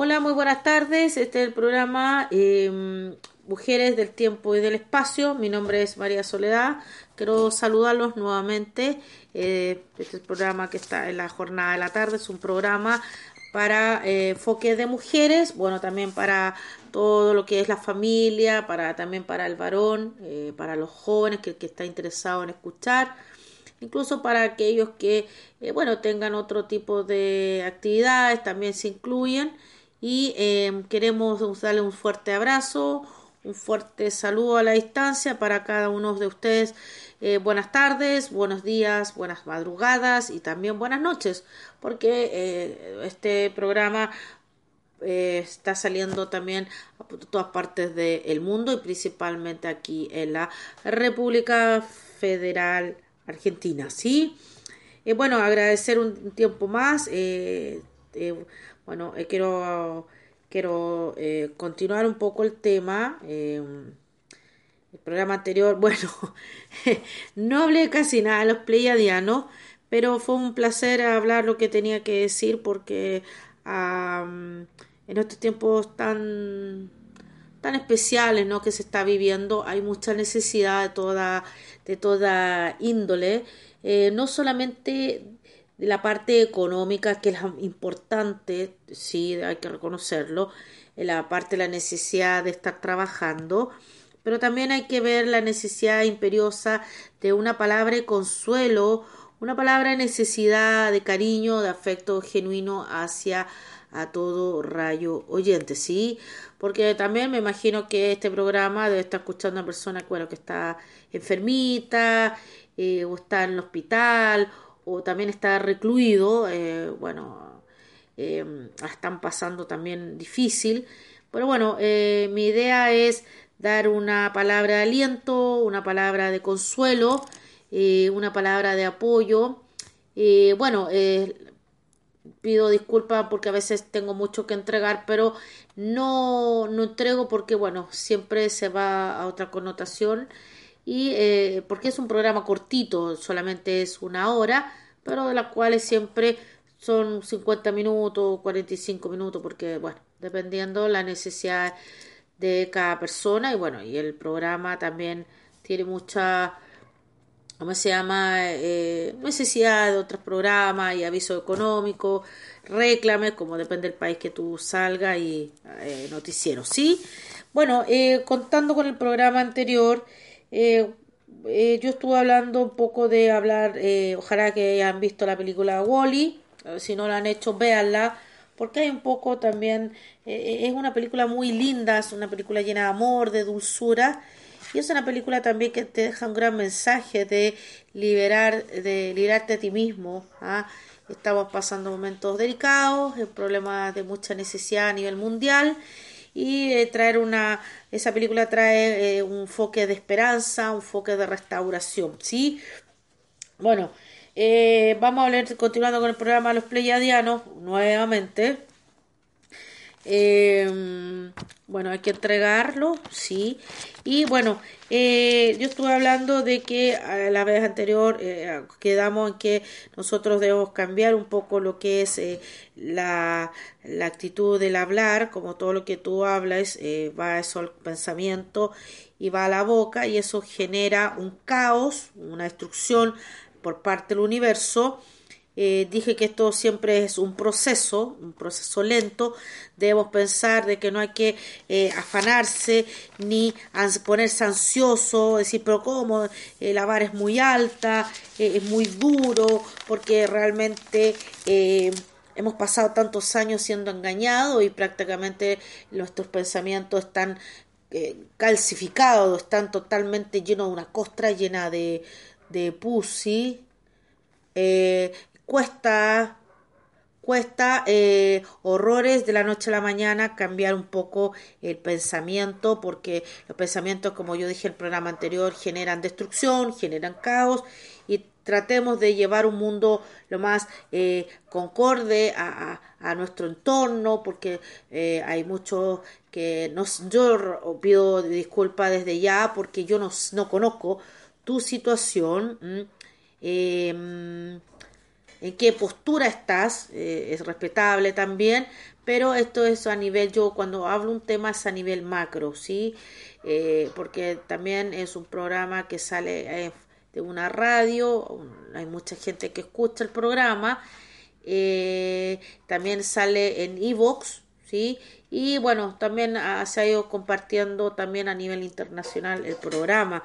Hola, muy buenas tardes. Este es el programa em, Mujeres del Tiempo y del Espacio. Mi nombre es María Soledad. Quiero saludarlos nuevamente. Eh, este es el programa que está en la jornada de la tarde. Es un programa para eh, de mujeres, bueno, también para todo lo que es la familia, para también para el varón, eh, para los jóvenes que, que está interesado en escuchar incluso para aquellos que eh, bueno tengan otro tipo de actividades también se incluyen y em, queremos darle un fuerte abrazo, un fuerte saludo a la distancia para cada uno de ustedes. Eh, buenas tardes, buenos días, buenas madrugadas y también buenas noches, porque eh, este programa eh, está saliendo también a todas partes del mundo y principalmente aquí en la República Federal Argentina, ¿sí? bueno, agradecer un tiempo más. Bueno, eh, quiero, quiero eh, continuar un poco el tema. Eh, el programa anterior, bueno, no hablé casi nada de los pleiadianos, pero fue un placer hablar lo que tenía que decir porque en estos tiempos tan tan especiales ¿no? que se está viviendo hay mucha necesidad de toda de toda índole no solamente la parte económica, que es importante, sí, hay que reconocerlo, la parte de la necesidad de estar trabajando, pero también hay que ver la necesidad imperiosa de una palabra de consuelo, una palabra de necesidad, de cariño, de afecto genuino hacia a todo rayo oyente, ¿sí? Porque también me imagino que este programa debe estar escuchando a una persona bueno, que está enfermita eh, o está en el hospital o también está recluido, eh, bueno, eh, están pasando también difícil. Pero bueno, eh, mi idea es dar una palabra de aliento, una palabra de consuelo, una palabra de apoyo. bueno, pido disculpas porque a veces tengo mucho que entregar, pero no, no entrego porque, bueno, siempre se va a otra connotación y eh, porque es un programa cortito, solamente es una hora, pero de las cuales siempre son 50 minutos, 45 minutos, porque bueno, dependiendo la necesidad de cada persona y bueno, y el programa también tiene mucha, ¿cómo se llama? Eh, necesidad de otros programas y aviso económico, reclame, como depende del país que tú salgas y eh, noticiero, ¿sí? Bueno, eh, contando con el programa anterior, eh, eh, yo estuve hablando un poco de hablar, eh, ojalá que hayan visto la película Wally, -E, si no la han hecho, véanla, porque hay un poco también, es una película muy linda, es una película llena de amor, de dulzura, y es una película también que te deja un gran mensaje de liberar, de liberarte a ti mismo. ¿ah? Estamos pasando momentos delicados, problemas de mucha necesidad a nivel mundial, y eh, traer una esa película trae eh, un foque de esperanza un foque de restauración sí bueno eh, vamos a hablar continuando con el programa Los Pleiadianos nuevamente eh, bueno, hay que entregarlo, sí. Y bueno, eh, yo estuve hablando de que a la vez anterior eh, quedamos en que nosotros debemos cambiar un poco lo que es eh, la, la, actitud del hablar, como todo lo que tú hablas eh, va eso al pensamiento y va a la boca y eso genera un caos, una destrucción por parte del universo eh, dije que esto siempre es un proceso, un proceso lento. Debemos pensar de que no hay que eh, afanarse ni ponerse ansioso, decir, pero ¿cómo? Eh, la vara es muy alta, es muy duro, porque realmente hemos pasado tantos años siendo engañados y prácticamente nuestros pensamientos están calcificados, están totalmente llenos de una costra llena de, de pussy. Eh, cuesta cuesta eh, horrores de la noche a la mañana cambiar un poco el pensamiento porque los pensamientos como yo dije en el programa anterior generan destrucción generan caos y tratemos de llevar un mundo lo más eh, concorde a, a, nuestro entorno porque eh, hay muchos que no yo pido disculpas desde ya porque yo no, no conozco tu situación en qué postura estás, eh, es respetable también, pero esto es a nivel, yo cuando hablo un tema es a nivel macro, ¿sí? Eh, porque también es un programa que sale eh, de una radio, hay mucha gente que escucha el programa, también sale en Evox, ¿sí? Y bueno, también se ha ido compartiendo también a nivel internacional el programa.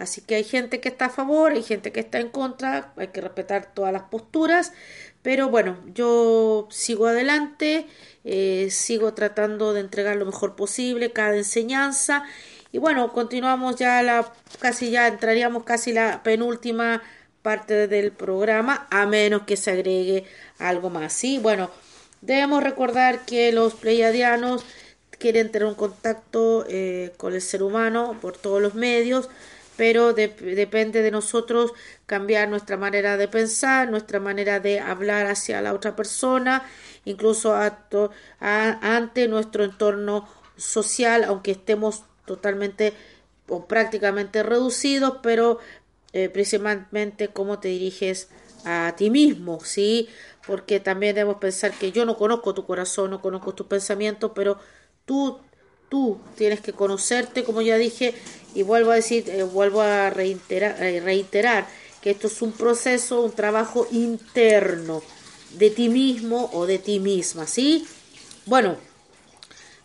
Así que hay gente que está a favor, hay gente que está en contra, hay que respetar todas las posturas, pero bueno, yo sigo adelante, eh, sigo tratando de entregar lo mejor posible cada enseñanza y bueno, continuamos ya la casi ya entraríamos casi la penúltima parte del programa a menos que se agregue algo más. Sí, bueno, debemos recordar que los pleiadianos quieren tener un contacto eh, con el ser humano por todos los medios pero depende de nosotros cambiar nuestra manera de pensar, nuestra manera de hablar hacia la otra persona, incluso ante nuestro entorno social, aunque estemos totalmente o prácticamente reducidos, pero eh, principalmente cómo te diriges a ti mismo, ¿sí? Porque también debemos pensar que yo no conozco tu corazón, no conozco tus pensamientos, pero tú tú tienes que conocerte, como ya dije, y vuelvo a decir, eh, vuelvo a reiterar, eh, reiterar que esto es un proceso, un trabajo interno de ti mismo o de ti misma, ¿sí? Bueno,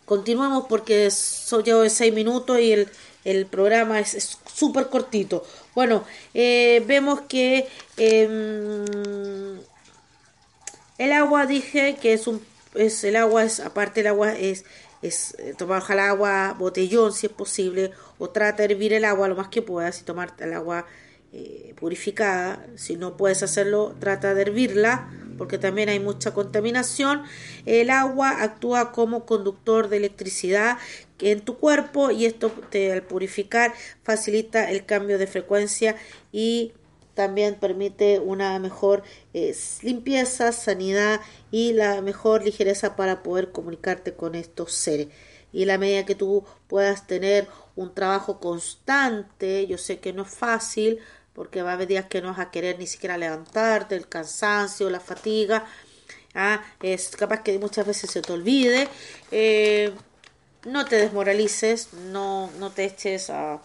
continuamos porque soy yo de seis minutos y el, el programa es súper cortito. Bueno, eh, vemos que em, el agua dije que es un es el agua es aparte el agua es eh, tomar el agua botellón si es posible o trata de hervir el agua lo más que puedas y tomar el agua eh, purificada. Si no puedes hacerlo trata de hervirla porque también hay mucha contaminación. El agua actúa como conductor de electricidad en tu cuerpo y esto al purificar facilita el cambio de frecuencia y también permite una mejor limpieza, sanidad y la mejor ligereza para poder comunicarte con estos seres. Y la medida que tú puedas tener un trabajo constante, yo sé que no es fácil, porque va a haber días que no vas a querer ni siquiera levantarte, el cansancio, la fatiga, ¿ah? es capaz que muchas veces se te olvide. Eh, no te desmoralices, no, no te eches a,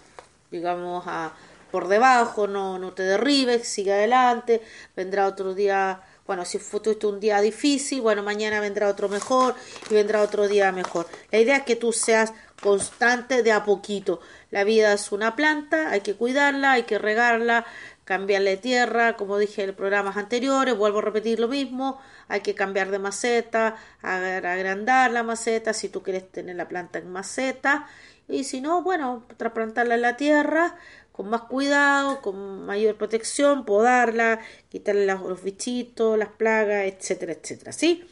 digamos, a, por debajo, no, no te derribes, sigue adelante, vendrá otro día, bueno, si fue un día difícil, bueno, mañana vendrá otro mejor y vendrá otro día mejor. La idea es que tú seas constante de a poquito. La vida es una planta, hay que cuidarla, hay que regarla, cambiarle tierra, como dije en programas anteriores, vuelvo a repetir lo mismo, hay que cambiar de maceta, agrandar la maceta si tú quieres tener la planta en maceta y si no, bueno, trasplantarla en la tierra con más cuidado, con mayor protección, podarla, quitarle los bichitos, las plagas, etcétera, etcétera, ¿sí?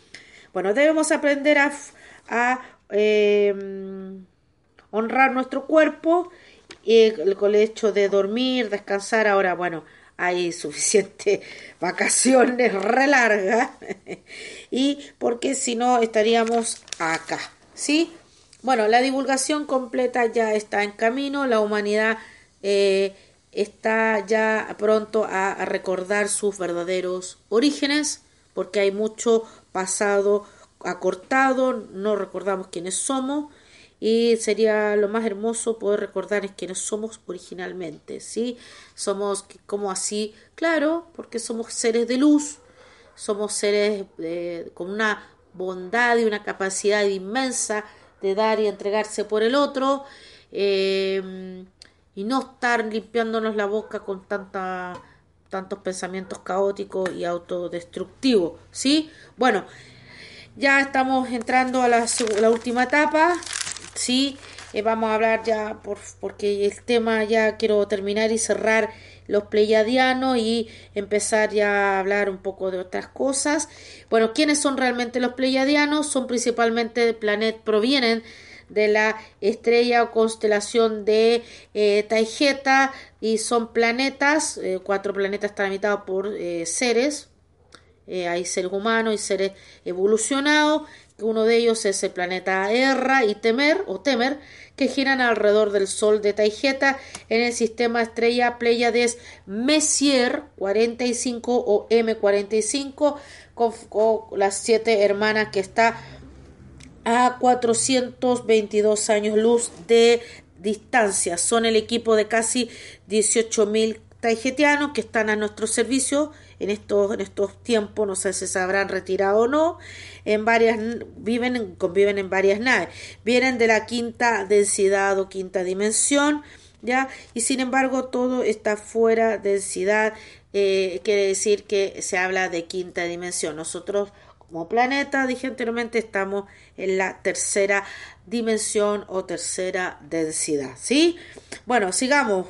Bueno, debemos aprender a, em, honrar nuestro cuerpo y con el hecho de dormir, descansar, ahora, bueno, hay suficientes vacaciones re largas y porque si no estaríamos acá, ¿sí? Bueno, la divulgación completa ya está en camino, la humanidad eh, está ya pronto a, recordar sus verdaderos orígenes, porque hay mucho pasado acortado, no recordamos quiénes somos, y sería lo más hermoso poder recordar quiénes somos originalmente, ¿sí? Somos como así, claro, porque somos seres de luz, somos seres con una bondad y una capacidad inmensa de dar y entregarse por el otro, eh, y no estar limpiándonos la boca con tanta, tantos pensamientos caóticos y autodestructivos, ¿sí? Bueno, ya estamos entrando a la, la última etapa, ¿sí? Eh, vamos a hablar ya, por, porque el tema ya quiero terminar y cerrar los pleiadianos y empezar ya a hablar un poco de otras cosas. Bueno, ¿quiénes son realmente los pleiadianos? Son principalmente planetas, provienen de la estrella o constelación de eh, y son planetas, eh, cuatro planetas están habitados por eh, seres. Eh, hay seres humanos y seres evolucionados, uno de ellos es el planeta Erra y Temer o Temer, que giran alrededor del Sol de Taigeta en el sistema estrella Pleiades Messier 45 o M45 con, las siete hermanas que está a 422 años luz de distancia. Son el equipo de casi 18.000 taigetianos que están a nuestro servicio en estos, en estos tiempos, no sé si se habrán retirado o no, en varias, viven, conviven en varias naves, vienen de la quinta densidad o quinta dimensión, ¿ya? Y sin embargo todo está fuera de densidad, eh, quiere decir que se habla de quinta dimensión. Nosotros como planeta, dije anteriormente, estamos en la tercera dimensión o tercera densidad, ¿sí? Bueno, sigamos,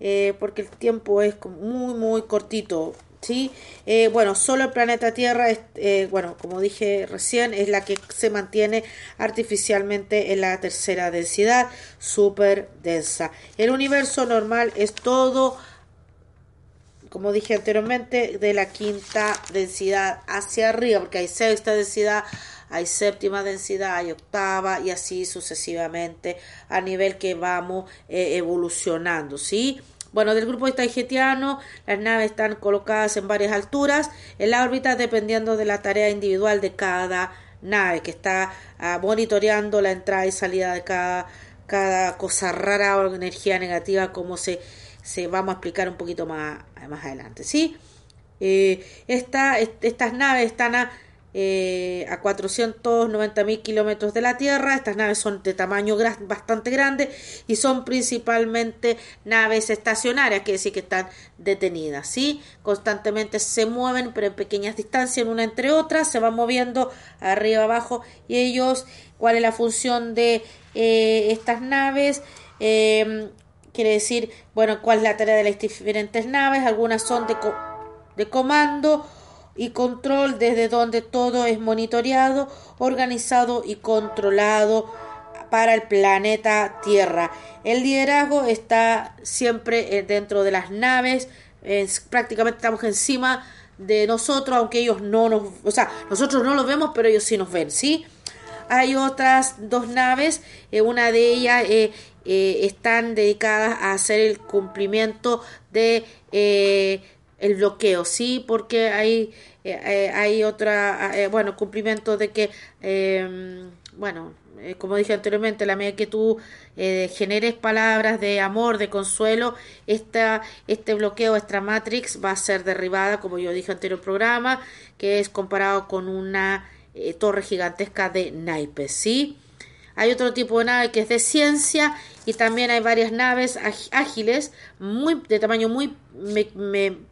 eh, porque el tiempo es muy, muy cortito. ¿sí? Eh, bueno, solo el planeta Tierra, es, eh, bueno, como dije recién, es la que se mantiene artificialmente en la tercera densidad, súper densa. El universo normal es todo, como dije anteriormente, de la quinta densidad hacia arriba, porque hay sexta densidad, hay séptima densidad, hay octava y así sucesivamente a nivel que vamos eh, evolucionando, ¿sí? Bueno, del grupo taigetiano, las naves están colocadas en varias alturas en la órbita dependiendo de la tarea individual de cada nave que está ah, monitoreando la entrada y salida de cada, cada cosa rara o energía negativa como se, se vamos a explicar un poquito más, más adelante. ¿sí? Eh, estas naves están a eh, a 490 mil kilómetros de la Tierra. Estas naves son de tamaño bastante grande y son principalmente naves estacionarias, que decir que están detenidas, ¿sí? Constantemente se mueven, pero en pequeñas distancias, una entre otras, se van moviendo arriba, abajo, y ellos, ¿cuál es la función de eh, estas naves? Quiere decir, bueno, cuál es la tarea de las diferentes naves, algunas son de, de comando, y control desde donde todo es monitoreado, organizado y controlado para el planeta Tierra. El liderazgo está siempre eh, dentro de las naves, prácticamente estamos encima de nosotros, aunque ellos no nos, o sea, nosotros no los vemos, pero ellos sí nos ven, ¿sí? Hay otras dos naves, eh, una de ellas eh, están dedicadas a hacer el cumplimiento de el bloqueo, sí, porque hay, eh, eh, hay otra, eh, bueno, cumplimiento de que, em, bueno, como dije anteriormente, la medida que tú generes palabras de amor, de consuelo, esta, este bloqueo, esta matrix va a ser derribada, como yo dije anterior programa, que es comparado con una torre gigantesca de naipes, ¿sí? Hay otro tipo de nave que es de ciencia y también hay varias naves ágiles muy de tamaño muy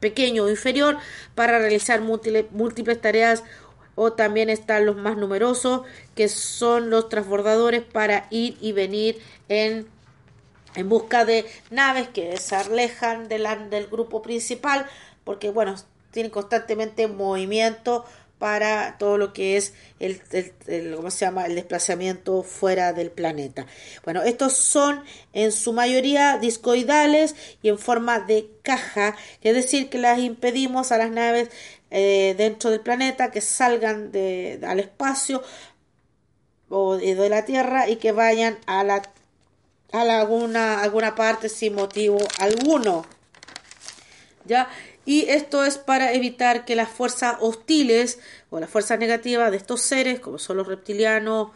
pequeño o inferior para realizar múltiples, tareas. O también están los más numerosos que son los transbordadores para ir y venir en en busca de naves que se alejan del grupo principal porque bueno tienen constantemente movimiento para todo lo que es el, ¿cómo se llama? el desplazamiento fuera del planeta. Bueno, estos son en su mayoría discoidales y en forma de caja, es decir, que las impedimos a las naves eh, dentro del planeta que salgan al espacio o de, la Tierra y que vayan a la a alguna, alguna parte sin motivo alguno. ¿Ya? Y esto es para evitar que las fuerzas hostiles o las fuerzas negativas de estos seres, como son los reptilianos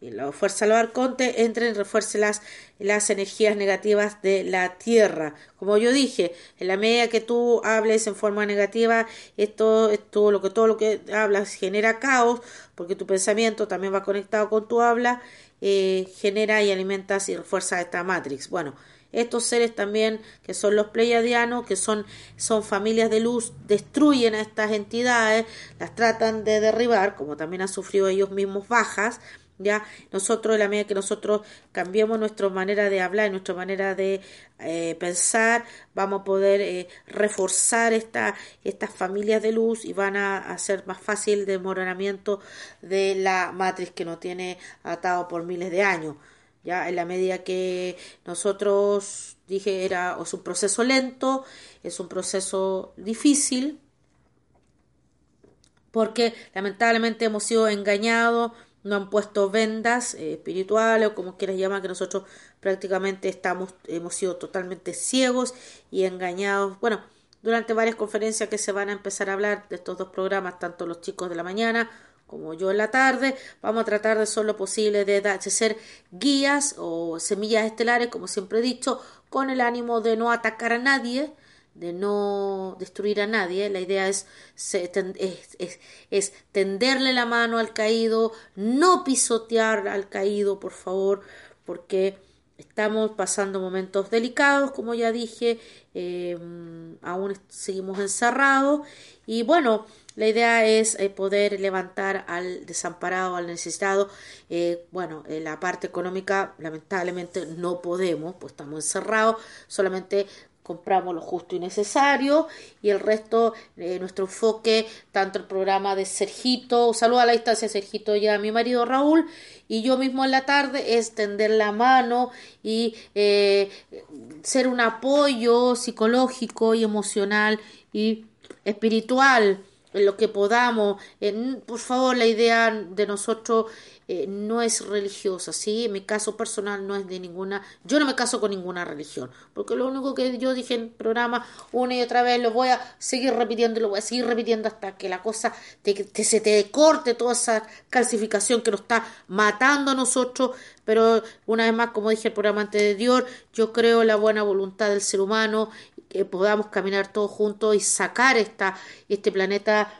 y la fuerza arcontes, entren y refuercen las, las energías negativas de la Tierra. Como yo dije, en la medida que tú hables en forma negativa, esto, esto lo que todo lo que hablas genera caos, porque tu pensamiento también va conectado con tu habla, eh, genera y alimentas y refuerza esta matrix. Bueno, estos seres también, que son los pleiadianos, que son, son familias de luz, destruyen a estas entidades, las tratan de derribar, como también han sufrido ellos mismos bajas, ya nosotros la medida que nosotros cambiemos nuestra manera de hablar nuestra manera de eh, pensar vamos a poder eh, reforzar esta, estas familias de luz y van a hacer más fácil el desmoronamiento de la matriz que nos tiene atado por miles de años ya en la medida que nosotros dije era es un proceso lento es un proceso difícil porque lamentablemente hemos sido engañados, no han puesto vendas eh, espirituales o como quieras llamar, que nosotros prácticamente estamos, hemos sido totalmente ciegos y engañados. Bueno, durante varias conferencias que se van a empezar a hablar de estos dos programas, tanto los chicos de la mañana como yo en la tarde, vamos a tratar de ser lo posible de, ser guías o semillas estelares, como siempre he dicho, con el ánimo de no atacar a nadie, de no destruir a nadie. La idea es, tenderle la mano al caído, no pisotear al caído, por favor, porque estamos pasando momentos delicados, como ya dije, eh, aún seguimos encerrados y bueno, la idea es eh, poder levantar al desamparado, al necesitado. Eh, bueno, en la parte económica lamentablemente no podemos, pues estamos encerrados, solamente compramos lo justo y necesario. Y el resto, eh, nuestro enfoque, tanto el programa de Sergito, saludo a la distancia Sergito y a mi marido Raúl. Y yo mismo en la tarde es tender la mano y eh, ser un apoyo psicológico y emocional y espiritual en lo que podamos. por favor, la idea de nosotros eh, no es religiosa, ¿sí? En mi caso personal no es de ninguna, yo no me caso con ninguna religión, porque lo único que yo dije en programa una y otra vez, lo voy a seguir repitiendo, lo voy a seguir repitiendo hasta que la cosa te, se te corte toda esa calcificación que nos está matando a nosotros, pero una vez más, como dije el programa anterior, yo creo la buena voluntad del ser humano, podamos caminar todos juntos y sacar esta, este planeta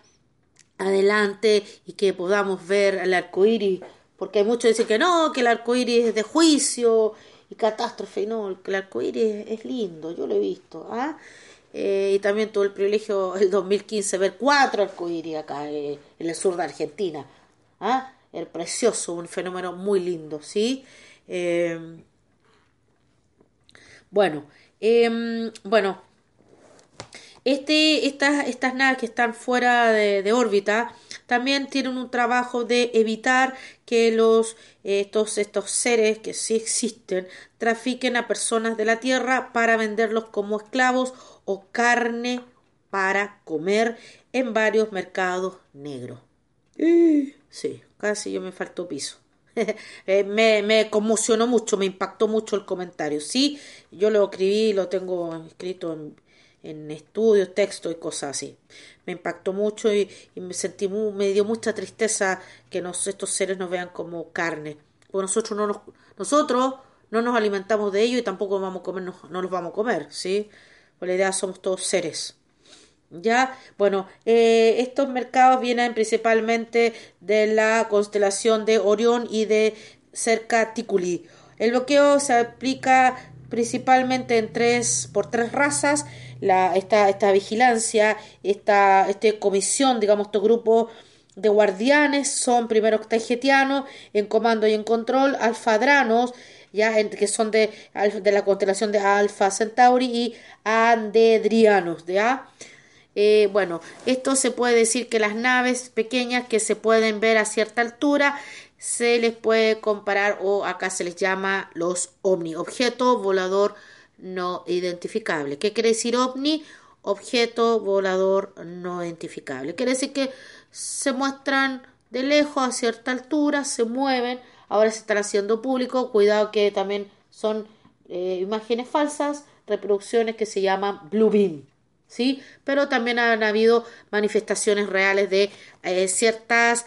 adelante y que podamos ver el arco iris, porque hay muchos dicen que no, que el arco iris es de juicio y catástrofe, y no, el arco iris es lindo, yo lo he visto, ¿ah? Eh, y también tuve el privilegio el 2015 ver cuatro arcoíris acá eh, en el sur de Argentina, ¿ah? El precioso, un fenómeno muy lindo, ¿sí? Eh, bueno, em, bueno, este, estas, estas naves que están fuera de, órbita también tienen un trabajo de evitar que los, estos, estos seres que sí existen trafiquen a personas de la Tierra para venderlos como esclavos o carne para comer en varios mercados negros. Sí, casi yo me faltó piso. Eh, me, me, conmocionó mucho, me impactó mucho el comentario. Sí, yo lo escribí, lo tengo escrito en, estudios, textos y cosas así. Me impactó mucho y, me sentí me dio mucha tristeza que estos seres nos vean como carne. Porque nosotros no nos, nosotros no nos alimentamos de ellos y tampoco vamos a comer, no, los vamos a comer, ¿sí? Por la idea somos todos seres. Ya, bueno, eh, estos mercados vienen principalmente de la constelación de Orión y de cerca Ticuli. El bloqueo se aplica principalmente en tres, por tres razas la, esta, esta vigilancia, esta, esta comisión, digamos, este grupo de guardianes son primero octagetianos en comando y en control, alfadranos, ya que son de, de la constelación de Alfa Centauri y andedrianos, ¿ya? Eh, bueno, esto se puede decir que las naves pequeñas que se pueden ver a cierta altura se les puede comparar o acá se les llama los omni, objeto volador no identificable. ¿Qué quiere decir ovni? Objeto volador no identificable. Quiere decir que se muestran de lejos a cierta altura, se mueven, ahora se están haciendo público, cuidado que también son eh, imágenes falsas, reproducciones que se llaman blue beam. ¿Sí? Pero también han habido manifestaciones reales de eh, ciertas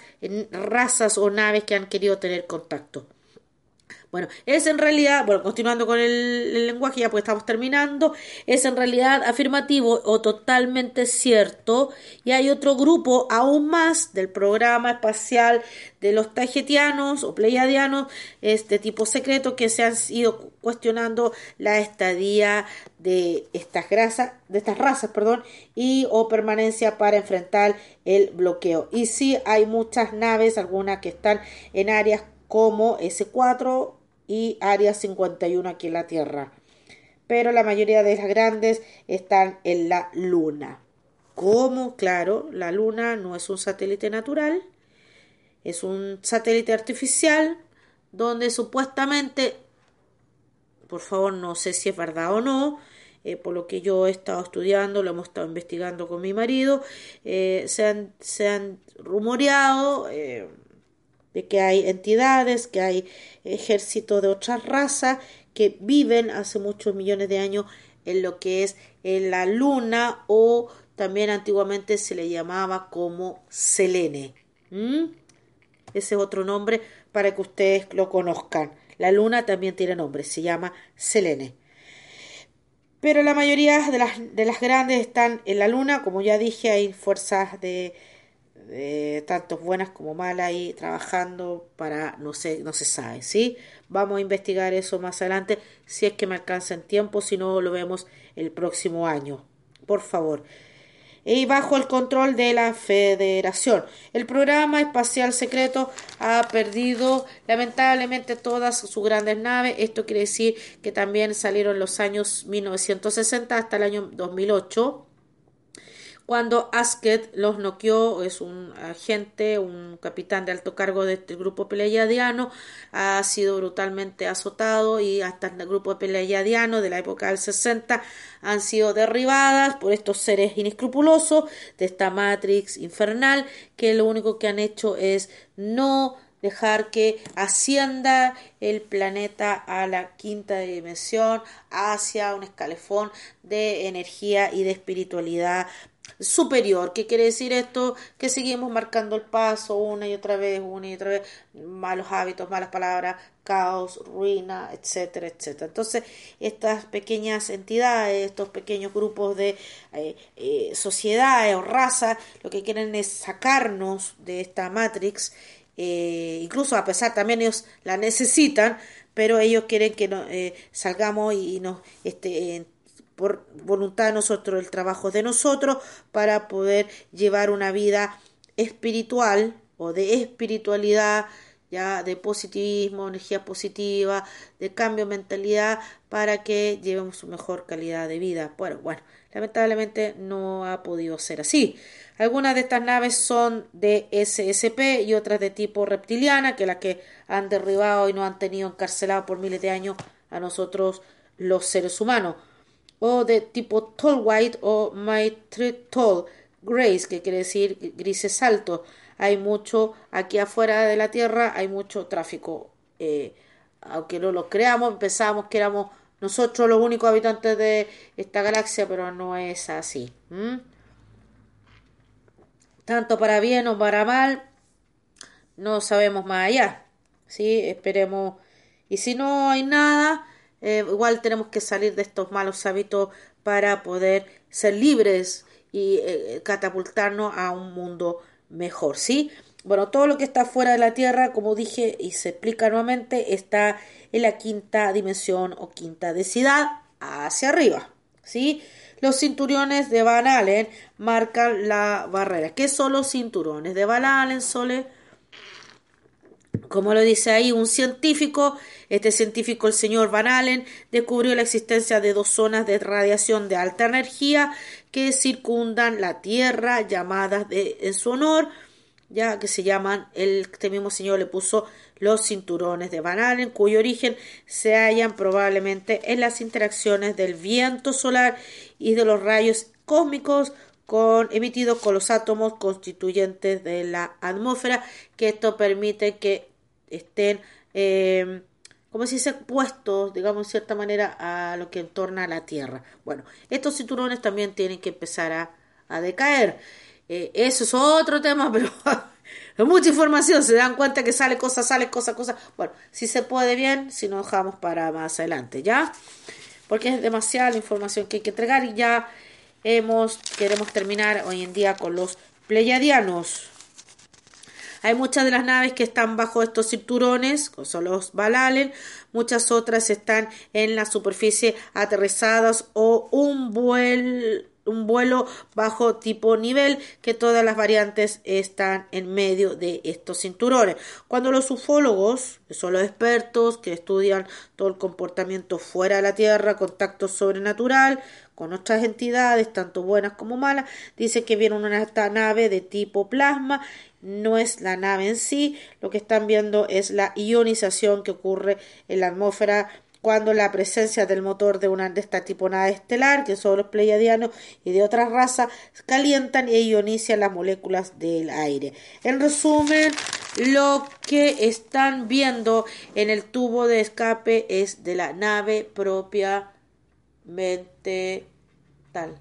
razas o naves que han querido tener contacto. Bueno, es en realidad, bueno, continuando con el, lenguaje, ya pues estamos terminando, es en realidad afirmativo o totalmente cierto. Y hay otro grupo aún más del programa espacial de los tagetianos o pleiadianos, este tipo secreto, que se han ido cuestionando la estadía de estas grasas, de estas razas, perdón, y o permanencia para enfrentar el bloqueo. Y sí hay muchas naves, algunas que están en áreas como S4 y Área 51 aquí en la Tierra. Pero la mayoría de las grandes están en la Luna. Como, claro, la Luna no es un satélite natural, es un satélite artificial donde supuestamente, por favor no sé si es verdad o no, eh, por lo que yo he estado estudiando, lo hemos estado investigando con mi marido, eh, se, han, se han rumoreado eh, de que hay entidades, que hay ejércitos de otras razas que viven hace muchos millones de años en lo que es en la luna o también antiguamente se le llamaba como Selene. Ese es otro nombre para que ustedes lo conozcan. La luna también tiene nombre, se llama Selene. Pero la mayoría de las, de las grandes están en la luna, como ya dije, hay fuerzas de, de tanto buenas como malas ahí trabajando para no sé, no se sabe, ¿sí? Vamos a investigar eso más adelante si es que me alcanza en tiempo, si no lo vemos el próximo año. Por favor y bajo el control de la Federación. El programa espacial secreto ha perdido lamentablemente todas sus grandes naves. Esto quiere decir que también salieron los años 1960 hasta el año 2008 cuando Asket los noqueó, es un agente, un capitán de alto cargo de este grupo pleiadiano, ha sido brutalmente azotado y hasta el grupo pleiadiano de la época del 60 han sido derribadas por estos seres inescrupulosos de esta Matrix infernal que lo único que han hecho es no dejar que ascienda el planeta a la quinta dimensión hacia un escalefón de energía y de espiritualidad superior. ¿Qué quiere decir esto? Que seguimos marcando el paso una y otra vez, una y otra vez, malos hábitos, malas palabras, caos, ruina, etcétera, etcétera. Entonces, estas pequeñas entidades, estos pequeños grupos de eh, eh, sociedades o razas, lo que quieren es sacarnos de esta matrix, eh, incluso a pesar también ellos la necesitan, pero ellos quieren que no, salgamos y, nos este, por voluntad de nosotros, el trabajo de nosotros para poder llevar una vida espiritual o de espiritualidad, ya de positivismo, energía positiva, de cambio de mentalidad para que llevemos una mejor calidad de vida. Bueno, bueno, lamentablemente no ha podido ser así. Algunas de estas naves son de SSP y otras de tipo reptiliana, que las que han derribado y no han tenido encarcelado por miles de años a nosotros los seres humanos o de tipo tall white o my tall grays, que quiere decir grises altos. Hay mucho aquí afuera de la Tierra, hay mucho tráfico. Eh, aunque no lo creamos, pensamos que éramos nosotros los únicos habitantes de esta galaxia, pero no es así. Tanto para bien o para mal, no sabemos más allá. ¿sí? Esperemos. Y si no hay nada, eh, igual tenemos que salir de estos malos hábitos para poder ser libres y eh, catapultarnos a un mundo mejor, ¿sí? Bueno, todo lo que está fuera de la Tierra, como dije y se explica nuevamente, está en la quinta dimensión o quinta densidad hacia arriba, ¿sí? Los cinturones de Van Allen marcan la barrera. ¿Qué son los cinturones de Van Allen, Sole? Como lo dice ahí un científico, este científico, el señor Van Allen, descubrió la existencia de dos zonas de radiación de alta energía que circundan la Tierra, llamadas en su honor, ya que se llaman, el, este mismo señor le puso los cinturones de Van Allen, cuyo origen se hallan probablemente en las interacciones del viento solar y de los rayos cósmicos emitidos con los átomos constituyentes de la atmósfera, que esto permite que estén, eh, como si se puestos, digamos, en cierta manera, a lo que entorna la Tierra. Bueno, estos cinturones también tienen que empezar a, a decaer. Eh, eso es otro tema, pero mucha información. Se dan cuenta que sale cosa, sale cosa, cosa. Bueno, si se puede bien, si no dejamos para más adelante, ¿ya? Porque es demasiada la información que hay que entregar y ya hemos, queremos terminar hoy en día con los pleyadianos. Hay muchas de las naves que están bajo estos cinturones, son los Balalen, muchas otras están en la superficie aterrizadas o un vuelo un vuelo bajo tipo nivel que todas las variantes están en medio de estos cinturones. Cuando los ufólogos, que son los expertos que estudian todo el comportamiento fuera de la Tierra, contacto sobrenatural con otras entidades, tanto buenas como malas, dicen que viene una nave de tipo plasma no es la nave en sí, lo que están viendo es la ionización que ocurre en la atmósfera cuando la presencia del motor de una de esta tipo nave estelar, que son los pleiadianos y de otras razas, calientan e ionizan las moléculas del aire. En resumen, lo que están viendo en el tubo de escape es de la nave propiamente tal.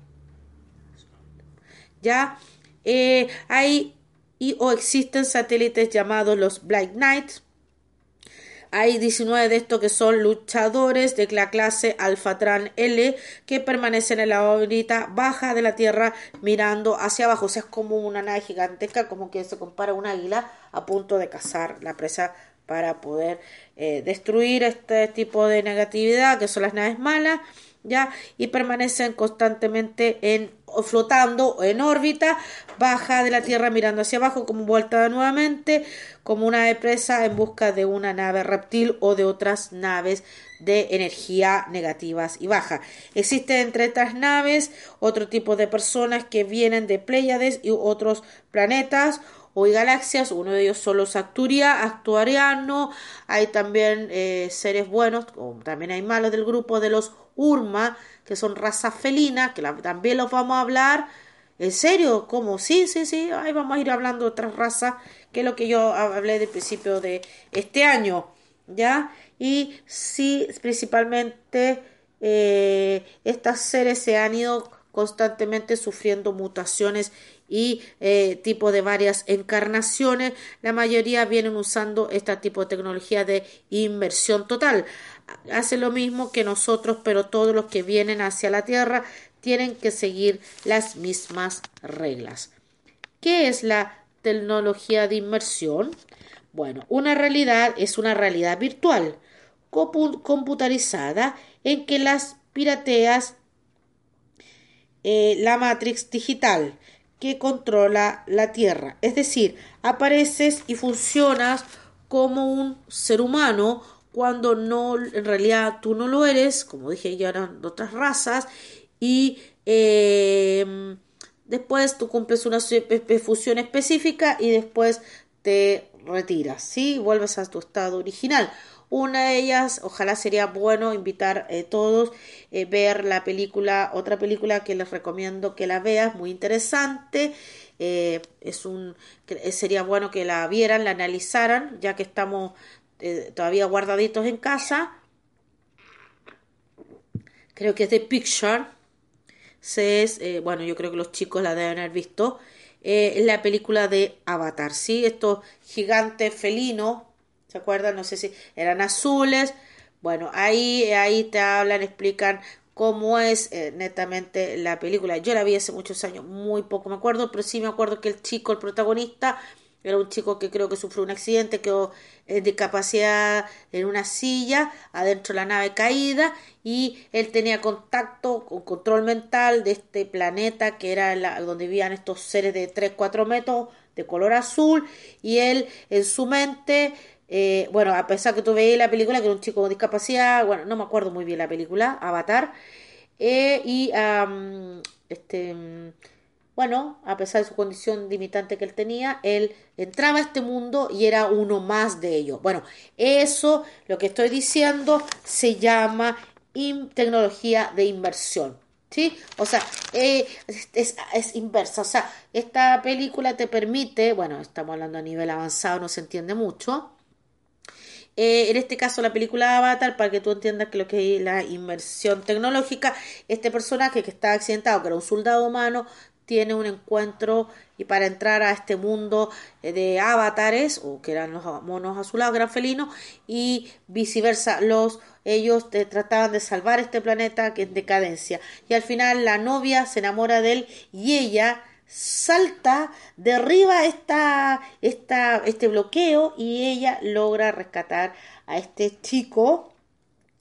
Ya eh, hay y o existen satélites llamados los Black Knights hay 19 de estos que son luchadores de la clase Alphatran L que permanecen en la órbita baja de la Tierra mirando hacia abajo. O sea, es como una nave gigantesca, como que se compara a un águila a punto de cazar la presa para poder eh, destruir este tipo de negatividad que son las naves malas y permanecen constantemente en flotando en órbita baja de la Tierra mirando hacia abajo como vuelta nuevamente como una presa en busca de una nave reptil o de otras naves de energía negativas y baja. Existe entre estas naves otro tipo de personas que vienen de Pléyades y otros planetas o galaxias, uno de ellos son los Acturia, Actuariano, hay también eh, seres buenos, o también hay malos del grupo de los Urma, que son razas felinas, que también los vamos a hablar. ¿En serio? ¿Cómo? Sí, sí, sí, ahí vamos a ir hablando de otras razas, que es lo que yo hablé del principio de este año, ¿ya? Y sí, principalmente eh, estas seres se han ido constantemente sufriendo mutaciones y eh, tipo de varias encarnaciones. La mayoría vienen usando este tipo de tecnología de inversión total. Hace lo mismo que nosotros, pero todos los que vienen hacia la Tierra tienen que seguir las mismas reglas. ¿Qué es la tecnología de inmersión? Bueno, una realidad es una realidad virtual, computarizada, en que las pirateas eh, la matrix digital que controla la Tierra. Es decir, apareces y funcionas como un ser humano cuando no, en realidad tú no lo eres, como dije, ya eran otras razas, y em, después tú cumples una fusión específica y después te retiras, ¿sí? Vuelves a tu estado original. Una de ellas, ojalá sería bueno invitar eh, todos eh, ver la película, otra película que les recomiendo que la veas, muy interesante. Eh, es un, sería bueno que la vieran, la analizaran, ya que estamos todavía guardaditos en casa. Creo que es de Picture. Es, bueno, yo creo que los chicos la deben haber visto. es la película de Avatar, ¿sí? Estos gigantes felinos ¿Se acuerdan? No sé si eran azules. Bueno, ahí, ahí te hablan, explican cómo es eh, netamente la película. Yo la vi hace muchos años, muy poco me acuerdo, pero sí me acuerdo que el chico, el protagonista, era un chico que creo que sufrió un accidente, quedó en discapacidad en una silla, adentro de la nave caída, y él tenía contacto con control mental de este planeta que era la, donde vivían estos seres de 3-4 metros de color azul, y él en su mente eh, bueno, a pesar que tú la película, que era un chico con discapacidad, bueno, no me acuerdo muy bien la película, Avatar, eh, y este, bueno, a pesar de su condición limitante que él tenía, él entraba a este mundo y era uno más de ellos. Bueno, eso, lo que estoy diciendo, se llama tecnología de inversión. ¿Sí? O sea, eh, es, es, inversa. O sea, esta película te permite, bueno, estamos hablando a nivel avanzado, no se entiende mucho, eh, en este caso, la película Avatar, para que tú entiendas que lo que es la inmersión tecnológica, este personaje que está accidentado, que era un soldado humano, tiene un encuentro y para entrar a este mundo eh, de avatares, o que eran los monos azulados, gran felinos, y viceversa, los ellos trataban de salvar este planeta que es decadencia. Y al final la novia se enamora de él y ella salta, derriba esta, esta, este bloqueo y ella logra rescatar a este chico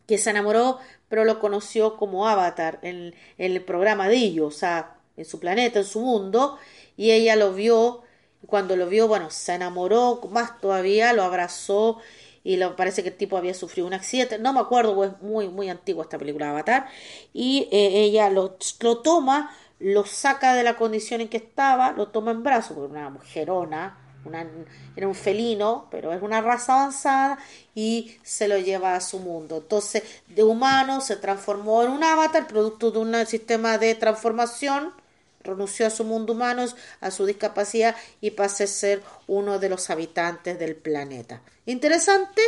que se enamoró, pero lo conoció como avatar en, el programa de ellos, o sea, en su planeta, en su mundo, y ella lo vio, y cuando lo vio, bueno, se enamoró más todavía, lo abrazó y lo, parece que el tipo había sufrido un accidente, no me acuerdo, es muy, muy antigua esta película Avatar, y eh, ella lo, lo toma, lo saca de la condición en que estaba, lo toma en brazos, porque una mujerona, era un felino, pero es una raza avanzada y se lo lleva a su mundo. Entonces, de humano se transformó en un avatar, producto de un sistema de transformación, renunció a su mundo humano, a su discapacidad y pasó a ser uno de los habitantes del planeta. Interesante,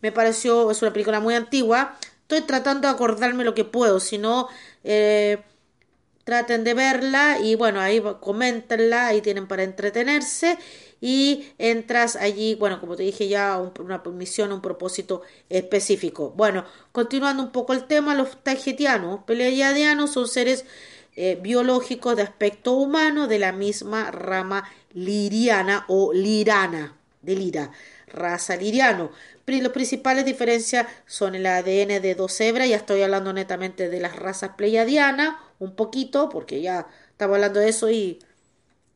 me pareció, es una película muy antigua, estoy tratando de acordarme lo que puedo, si no... Eh, traten de verla y bueno, ahí coméntenla, ahí tienen para entretenerse y entras allí, bueno, como te dije ya, una misión, un propósito específico. Bueno, continuando un poco el tema, los tagetianos, pleiadianos son seres eh, biológicos de aspecto humano de la misma rama liriana o lirana, de lira, raza liriano. Las principales diferencias son el ADN de dos hebras, ya estoy hablando netamente de las razas pleiadianas, un poquito, porque ya estamos hablando de eso y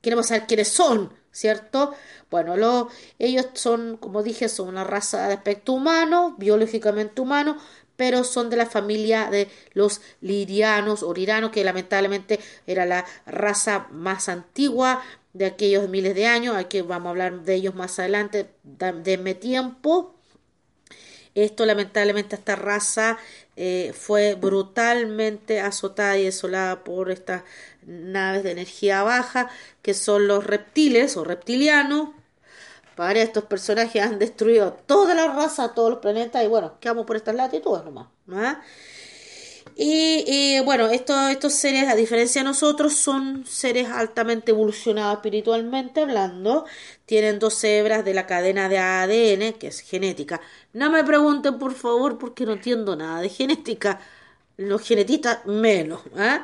queremos saber quiénes son, ¿cierto? Bueno, lo, ellos son, como dije, son una raza de aspecto humano, biológicamente humano, pero son de la familia de los lirianos o liranos, que lamentablemente era la raza más antigua de aquellos miles de años. Aquí vamos a hablar de ellos más adelante, denme tiempo. Esto lamentablemente esta raza eh, fue brutalmente azotada y desolada por estas naves de energía baja que son los reptiles o reptilianos. Para estos personajes han destruido toda la raza, todos los planetas y bueno, quedamos por estas latitudes nomás. Y, bueno, estos, estos seres, a diferencia de nosotros, son seres altamente evolucionados espiritualmente hablando. Tienen dos hebras de la cadena de ADN, que es genética. No me pregunten, por favor, porque no entiendo nada de genética. Los genetistas menos. ¿eh?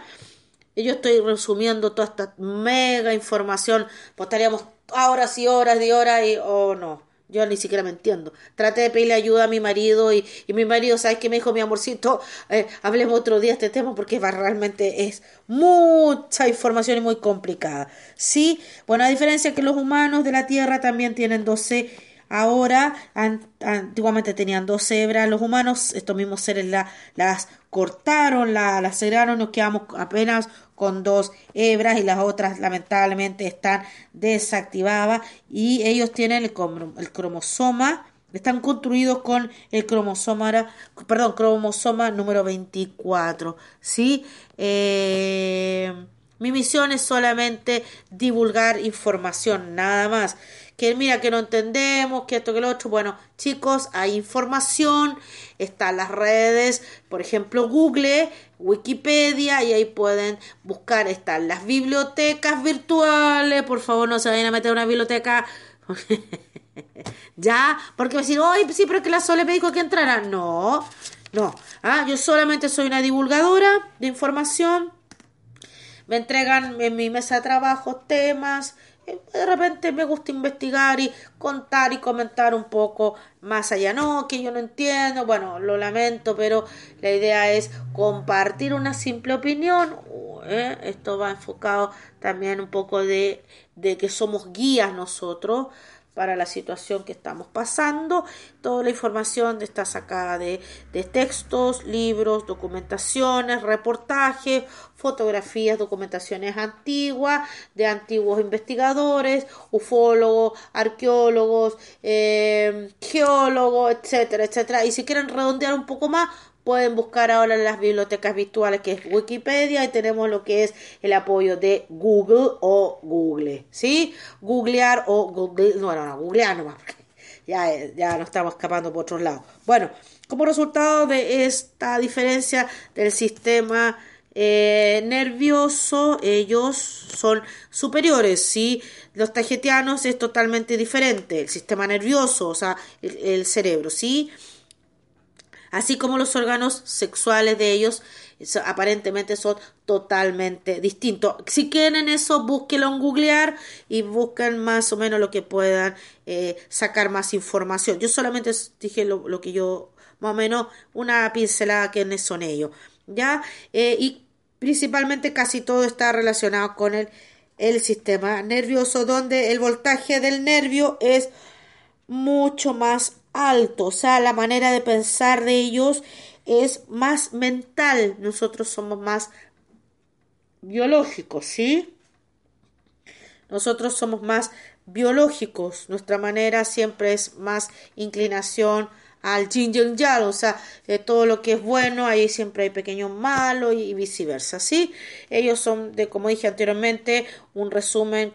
yo estoy resumiendo toda esta mega información. Pues estaríamos horas y horas y horas y... Oh, no. Yo ni siquiera me entiendo. Traté de pedirle ayuda a mi marido y, y mi marido, ¿sabes qué me dijo mi amorcito? Eh, hablemos otro día de este tema porque realmente es mucha información y muy complicada. Sí, bueno, a diferencia que los humanos de la Tierra también tienen 12 Ahora, antiguamente tenían dos hebras, los humanos, estos mismos seres las cortaron, la, las cerraron, nos quedamos apenas con dos hebras y las otras lamentablemente están desactivadas y ellos tienen el, el cromosoma están construidos con el cromosoma, perdón, cromosoma número 24, ¿sí? Eh, mi misión es solamente divulgar información, nada más que mira que no entendemos, que esto, que lo otro. Bueno, chicos, hay información, están las redes, por ejemplo, Google, Wikipedia, y ahí pueden buscar, están las bibliotecas virtuales, por favor no se vayan a meter a una biblioteca. ya, porque me decir, ay, sí, pero que la Sole me dijo que entrara. No, no, ah, yo solamente soy una divulgadora de información. Me entregan en mi mesa de trabajo temas, de repente me gusta investigar y contar y comentar un poco más allá. No, que yo no entiendo, bueno, lo lamento, pero la idea es compartir una simple opinión. ¿eh? Esto va enfocado también un poco de, de que somos guías nosotros para la situación que estamos pasando. Toda la información está sacada de, de textos, libros, documentaciones, reportajes, fotografías, documentaciones antiguas de antiguos investigadores, ufólogos, arqueólogos, eh, geólogos, etcétera, etcétera. Y si quieren redondear un poco más, Pueden buscar ahora en las bibliotecas virtuales que es Wikipedia y tenemos lo que es el apoyo de Google o Google, ¿sí? Googlear o Google, no, no, no, googlear nomás, ya, ya nos estamos escapando por otros lados. Bueno, como resultado de esta diferencia del sistema eh, nervioso, ellos son superiores, ¿sí? Los tagetianos es totalmente diferente, el sistema nervioso, o sea, el cerebro, ¿sí? Así como los órganos sexuales de ellos aparentemente son totalmente distintos. Si quieren eso, búsquenlo en googlear y busquen más o menos lo que puedan eh, sacar más información. Yo solamente dije lo, que yo, más o menos, una pincelada que son ellos. ¿Ya? Eh, y principalmente casi todo está relacionado con el, el sistema nervioso, donde el voltaje del nervio es mucho más alto, o sea, la manera de pensar de ellos es más mental, nosotros somos más biológicos, ¿sí? Nosotros somos más biológicos. Nuestra manera siempre es más inclinación al yin yang o sea, de todo lo que es bueno, ahí siempre hay pequeños malos y, viceversa, ¿sí? Ellos son, de como dije anteriormente, un resumen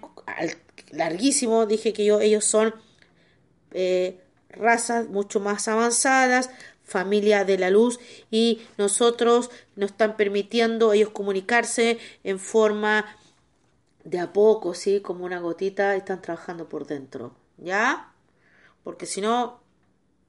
larguísimo, dije que yo, ellos son eh, razas mucho más avanzadas, familia de la luz y nosotros nos están permitiendo ellos comunicarse en forma de a poco, ¿sí? Como una gotita, están trabajando por dentro, ¿ya? Porque si no,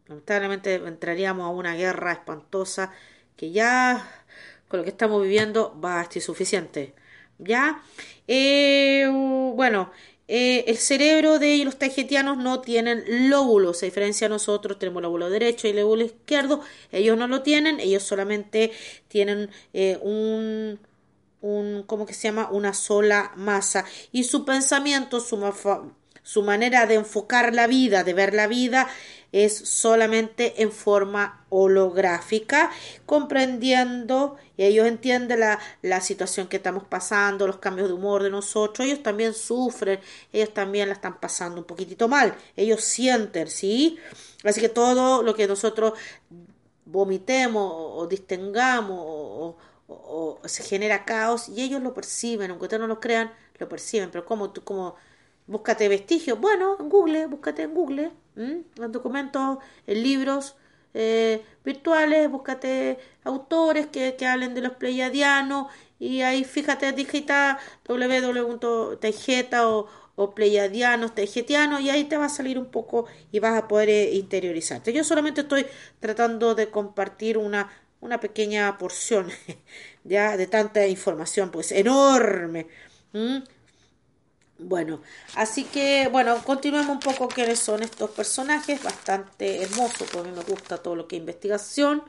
lamentablemente entraríamos a una guerra espantosa que ya con lo que estamos viviendo va y suficiente, ¿ya? Eh, bueno, eh, el cerebro de los tajetianos no tienen lóbulos, a diferencia de nosotros tenemos lóbulo derecho y lóbulo izquierdo, ellos no lo tienen, ellos solamente tienen eh, un, un, ¿cómo que se llama? Una sola masa y su pensamiento, su, su manera de enfocar la vida, de ver la vida, es solamente en forma holográfica, comprendiendo, ellos entienden la, la, situación que estamos pasando, los cambios de humor de nosotros, ellos también sufren, ellos también la están pasando un poquitito mal, ellos sienten, ¿sí? Así que todo lo que nosotros vomitemos o distengamos o, o, se genera caos y ellos lo perciben, aunque ustedes no lo crean, lo perciben, pero como tú, como búscate vestigios. Bueno, en Google, búscate en Google, en documentos, en libros eh, virtuales, búscate autores que, que hablen de los pleiadianos y ahí fíjate, digita www.tejeta o, o pleiadianos, tejetianos y ahí te va a salir un poco y vas a poder eh, interiorizarte. Yo solamente estoy tratando de compartir una, una pequeña porción ya de tanta información, pues enorme. Bueno, así que, bueno, continuemos un poco quiénes son estos personajes, bastante hermosos, porque a mí me gusta todo lo que es investigación.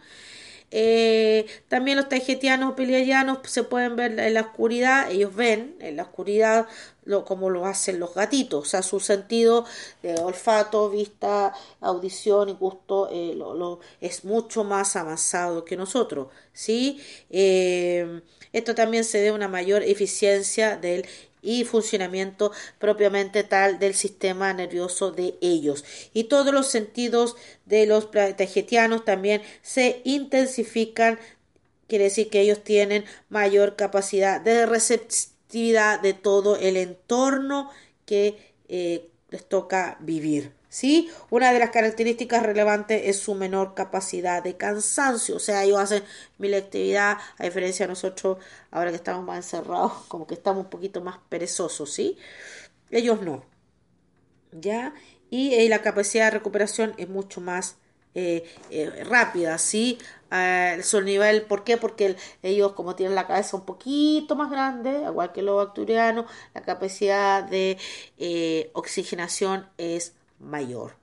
Eh, también los taijetianos peliayanos se pueden ver en la oscuridad, ellos ven en la oscuridad lo, como lo hacen los gatitos, o sea, su sentido de olfato, vista, audición y gusto eh, es mucho más avanzado que nosotros, ¿sí? Eh, esto también se debe a una mayor eficiencia del y funcionamiento propiamente tal del sistema nervioso de ellos. Y todos los sentidos de los planetagetianos también se intensifican, quiere decir que ellos tienen mayor capacidad de receptividad de todo el entorno que eh, les toca vivir. ¿Sí? Una de las características relevantes es su menor capacidad de cansancio, o sea, ellos hacen mil actividad, a diferencia de nosotros, ahora que estamos más encerrados, como que estamos un poquito más perezosos, ¿sí? Ellos no, ¿ya? Y eh, la capacidad de recuperación es mucho más eh, eh, rápida, ¿sí? su nivel, ¿por qué? Porque ellos como tienen la cabeza un poquito más grande, igual que los bacterianos, la capacidad de oxigenación es mayor.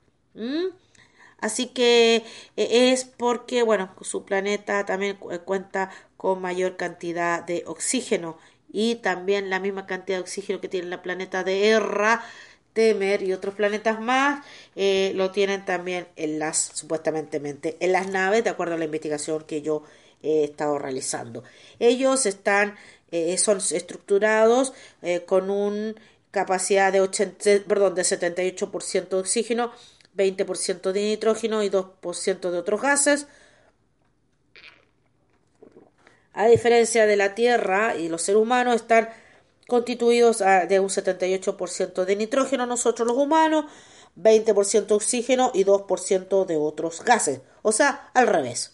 Así que eh, es porque, bueno, su planeta también eh, cuenta con mayor cantidad de oxígeno y también la misma cantidad de oxígeno que tiene el planeta de Erra, Temer y otros planetas más eh, lo tienen también en las, supuestamente, en las naves, de acuerdo a la investigación que yo he estado realizando. Ellos están, son estructurados con un capacidad de, 80, perdón, de 78% de oxígeno, 20% de nitrógeno y 2% de otros gases. A diferencia de la Tierra y los seres humanos están constituidos de un 78% de nitrógeno, nosotros los humanos, 20% de oxígeno y 2% de otros gases. O sea, al revés.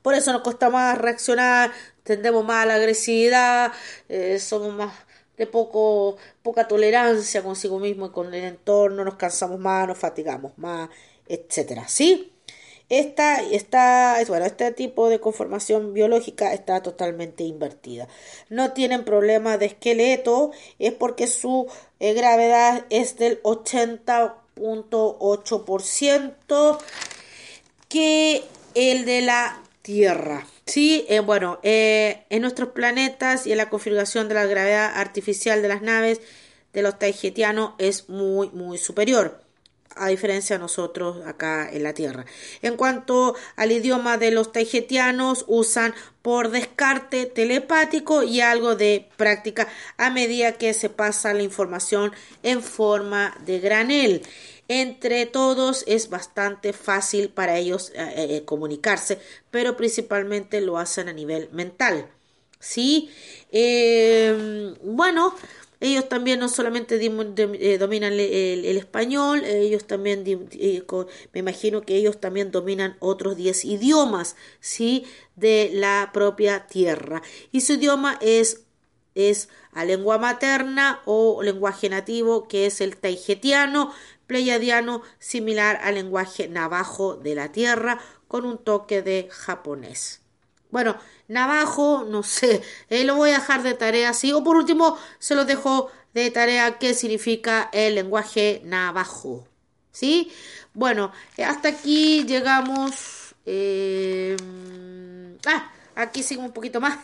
Por eso nos cuesta más reaccionar, tendemos más a la agresividad, eh, somos más de poco, poca tolerancia consigo mismo y con el entorno, nos cansamos más, nos fatigamos más, etcétera. ¿Sí? Esta, esta, bueno, este tipo de conformación biológica está totalmente invertida. No tienen problema de esqueleto, es porque su eh, gravedad es del 80.8% que el de la Tierra. Sí, eh, bueno, eh, en nuestros planetas y en la configuración de la gravedad artificial de las naves de los taijetianos es muy, muy superior. A diferencia de nosotros acá en la Tierra. En cuanto al idioma de los taijetianos, usan por descarte telepático y algo de práctica a medida que se pasa la información en forma de granel. Entre todos es bastante fácil para ellos eh, eh, comunicarse, pero principalmente lo hacen a nivel mental. ¿Sí? Eh, bueno, ellos también no solamente eh, dominan el, español, ellos también, eh, me imagino que ellos también dominan otros 10 idiomas, ¿sí? De la propia tierra. Y su idioma es, es a lengua materna o lenguaje nativo, que es el taijetiano, pleyadiano, similar al lenguaje navajo de la tierra, con un toque de japonés. Bueno, navajo, no sé, eh, lo voy a dejar de tarea así. O por último, se lo dejo de tarea qué significa el lenguaje navajo. ¿Sí? Bueno, eh, hasta aquí llegamos. Eh, ah, aquí sigo un poquito más.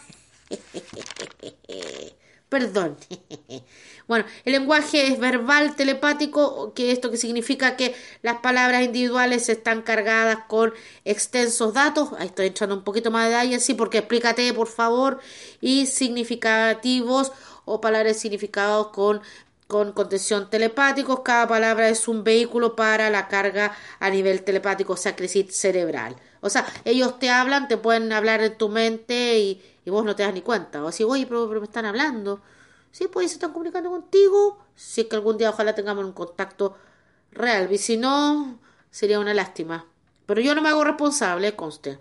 Perdón. Bueno, el lenguaje es verbal telepático, que esto que significa que las palabras individuales están cargadas con extensos datos. Ahí estoy echando un poquito más de detalle, sí, porque explícate, por favor, y significativos o palabras significados con con contención telepáticos. Cada palabra es un vehículo para la carga a nivel telepático, o sea, crisis cerebral. O sea, ellos te hablan, te pueden hablar en tu mente y, vos no te das ni cuenta. O así, oye, pero me están hablando. Sí, pues se están comunicando contigo. Si es que algún día ojalá tengamos un contacto real. Y si no, sería una lástima. Pero yo no me hago responsable, conste.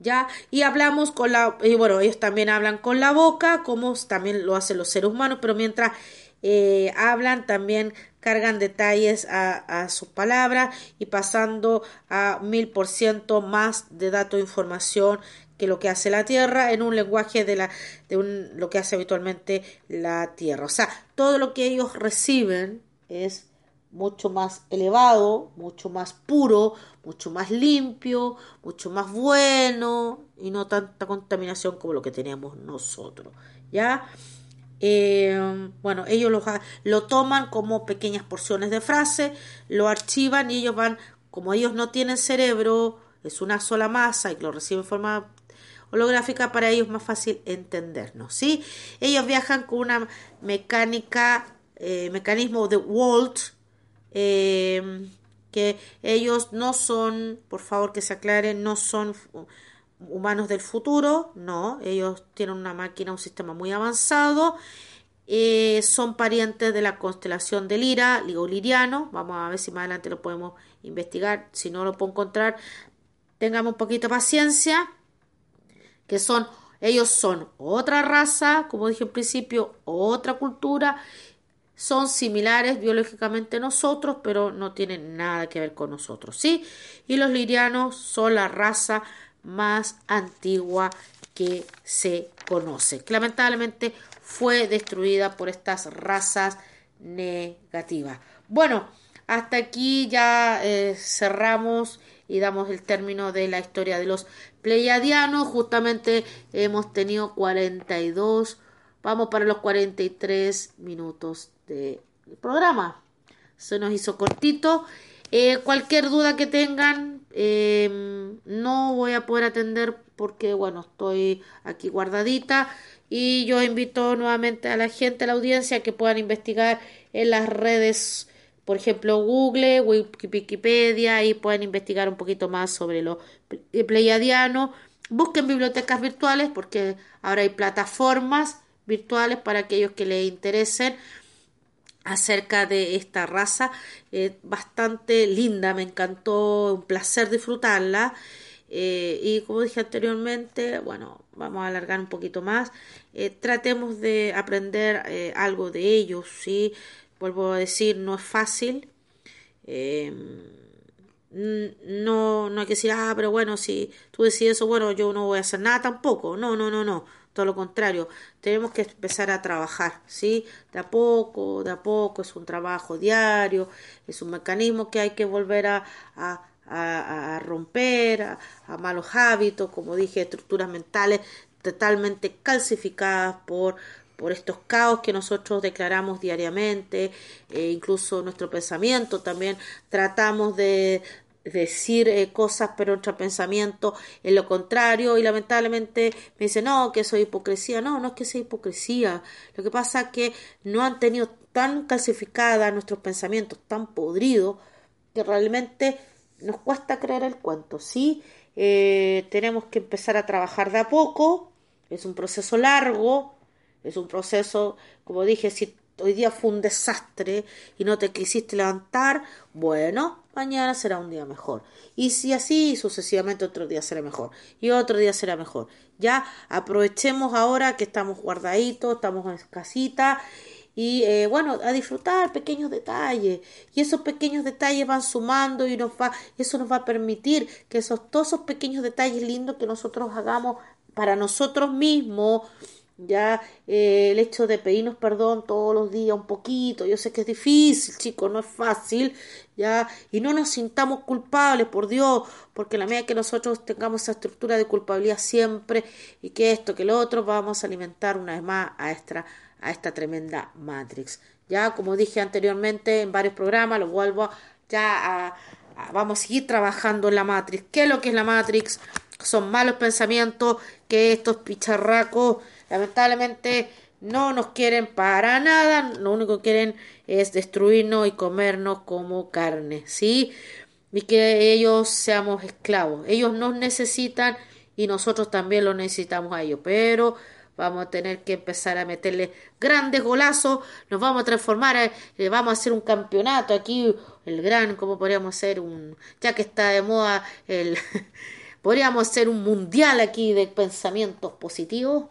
¿Ya? Y hablamos con la, y bueno, ellos también hablan con la boca, como también lo hacen los seres humanos, pero mientras eh, hablan también cargan detalles a, a, sus palabras y pasando a mil por ciento más de datos e información que lo que hace la Tierra en un lenguaje de, la, de un, lo que hace habitualmente la Tierra. O sea, todo lo que ellos reciben es mucho más elevado, mucho más puro, mucho más limpio, mucho más bueno y no tanta contaminación como lo que tenemos nosotros. ¿Ya? Eh, bueno, ellos lo, lo toman como pequeñas porciones de frase, lo archivan y ellos van, como ellos no tienen cerebro, es una sola masa y lo reciben en forma holográfica para ellos es más fácil entendernos, ¿sí? Ellos viajan con una mecánica, eh, mecanismo de Walt, eh, que ellos no son, por favor que se aclaren, no son humanos del futuro, no, ellos tienen una máquina, un sistema muy avanzado, eh, son parientes de la constelación de Lira, Ligo Liriano, vamos a ver si más adelante lo podemos investigar, si no lo puedo encontrar, tengamos un poquito de paciencia, que son, ellos son otra raza, como dije en principio, otra cultura, son similares biológicamente a nosotros, pero no tienen nada que ver con nosotros, ¿sí? Y los lirianos son la raza más antigua que se conoce. Que lamentablemente fue destruida por estas razas negativas. Bueno, hasta aquí ya eh, cerramos y damos el término de la historia de los pleiadianos. Justamente hemos tenido 42, vamos para los 43 minutos del programa. Se nos hizo cortito. Eh, cualquier duda que tengan, em, no voy a poder atender porque, bueno, estoy aquí guardadita. Y yo invito nuevamente a la gente, a la audiencia, que puedan investigar en las redes por ejemplo, Google, Wikipedia, y pueden investigar un poquito más sobre lo pleiadiano. Busquen bibliotecas virtuales porque ahora hay plataformas virtuales para aquellos que les interesen acerca de esta raza. Eh, bastante linda, me encantó, un placer disfrutarla. Eh, y como dije anteriormente, bueno, vamos a alargar un poquito más. Eh, tratemos de aprender algo de ellos, ¿sí? vuelvo a decir, no es fácil. Em, no, no hay que decir, ah, pero bueno, si tú decides eso, bueno, yo no voy a hacer nada tampoco. No, no, no, no. Todo lo contrario, tenemos que empezar a trabajar, ¿sí? De a poco, de a poco, es un trabajo diario, es un mecanismo que hay que volver a, a, a, romper, a malos hábitos, como dije, estructuras mentales totalmente calcificadas por por estos caos que nosotros declaramos diariamente, e incluso nuestro pensamiento también. Tratamos de decir eh, cosas pero nuestro pensamiento es lo contrario y lamentablemente me dice no que eso es hipocresía no no es que sea hipocresía. Lo que pasa es que no han tenido tan calcificada nuestros pensamientos tan podridos que realmente nos cuesta creer el cuento sí eh, tenemos que empezar a trabajar de a poco. Es un proceso largo es un proceso como dije si hoy día fue un desastre y no te quisiste levantar, bueno, mañana será un día mejor. Y si así sucesivamente otro día será mejor y otro día será mejor. Ya aprovechemos ahora que estamos guardaditos, estamos en casita y eh, bueno, a disfrutar pequeños detalles. Y esos pequeños detalles van sumando y nos va, eso nos va a permitir que esos, todos esos pequeños detalles lindos que nosotros hagamos para nosotros mismos, ya eh, el hecho de pedirnos perdón todos los días un poquito, yo sé que es difícil, chicos, no es fácil, ya, y no nos sintamos culpables, por Dios, porque la medida que nosotros tengamos esa estructura de culpabilidad siempre, y que esto, que lo otro, vamos a alimentar una vez más a esta, a esta tremenda Matrix. Ya, como dije anteriormente en varios programas, lo vuelvo ya a, vamos a seguir trabajando en la Matrix. ¿Qué es lo que es la Matrix? Son malos pensamientos que estos picharracos lamentablemente no nos quieren para nada, lo único que quieren es destruirnos y comernos como carne, ¿sí? Y que ellos seamos esclavos. Ellos nos necesitan y nosotros también lo necesitamos a ellos, pero vamos a tener que empezar a meterle grandes golazos, nos vamos a transformar, eh, vamos a hacer un campeonato aquí, el gran, como podríamos hacer un, ya que está de moda el, podríamos hacer un mundial aquí de pensamientos positivos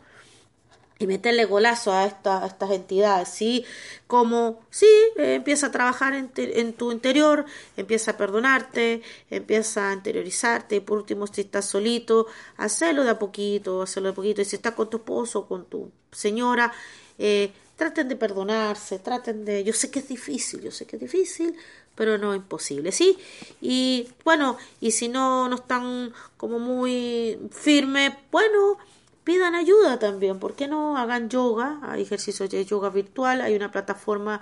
y meterle golazo a, esta, estas entidades, ¿sí? Como, sí, eh, empieza a trabajar en, en, tu interior, empieza a perdonarte, empieza a interiorizarte, y por último, si estás solito, hacerlo de a poquito, hacerlo de a poquito, y si estás con tu esposo, con tu señora, eh, traten de perdonarse, traten de, yo sé que es difícil, yo sé que es difícil, pero no imposible, ¿sí? Y bueno, y si no, no están como muy firmes, bueno, pidan ayuda también, ¿por qué no hagan yoga? Hay ejercicios de yoga virtual, hay una plataforma,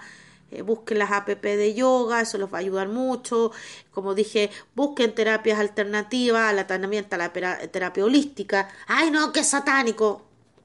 eh, busquen las app de yoga, eso les va a ayudar mucho. Como dije, busquen terapias alternativas la, a la terapia holística. ¡Ay, no, qué satánico!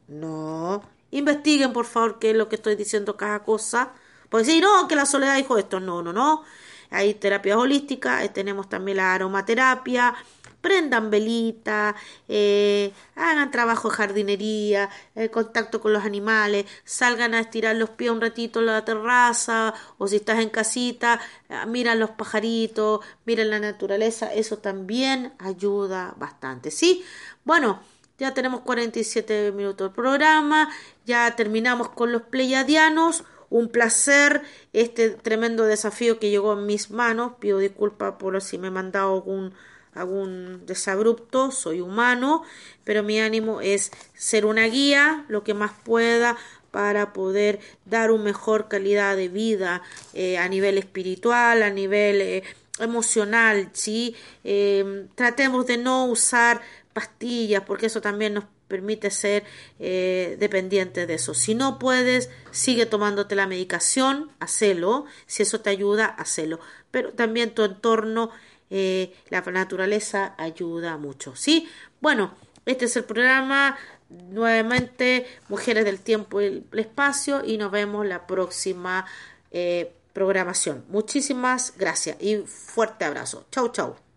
No, investiguen por favor qué es lo que estoy diciendo cada cosa. Pues sí, no, que la soledad dijo esto. No, no, no. Hay terapias holísticas, eh, tenemos también la aromaterapia prendan velita, eh, hagan trabajo de jardinería, el contacto con los animales, salgan a estirar los pies un ratito en la terraza o si estás en casita, eh, miran los pajaritos, miren la naturaleza, eso también ayuda bastante, ¿sí? Bueno, ya tenemos 47 minutos del programa, ya terminamos con los pleiadianos. Un placer este tremendo desafío que llegó en mis manos. Pido disculpas por si me he mandado algún algún desabrupto, soy humano, pero mi ánimo es ser una guía lo que más pueda para poder dar una mejor calidad de vida eh, a nivel espiritual, a nivel eh, emocional, ¿sí? Em, tratemos de no usar pastillas porque eso también nos permite ser eh, dependientes de eso. Si no puedes, sigue tomándote la medicación, hacelo. Si eso te ayuda, hacelo. Pero también tu entorno eh, la naturaleza ayuda mucho, ¿sí? Bueno, este es el programa, nuevamente, Mujeres del Tiempo y el Espacio, y nos vemos la próxima eh, programación. Muchísimas gracias y fuerte abrazo. Chau, chau.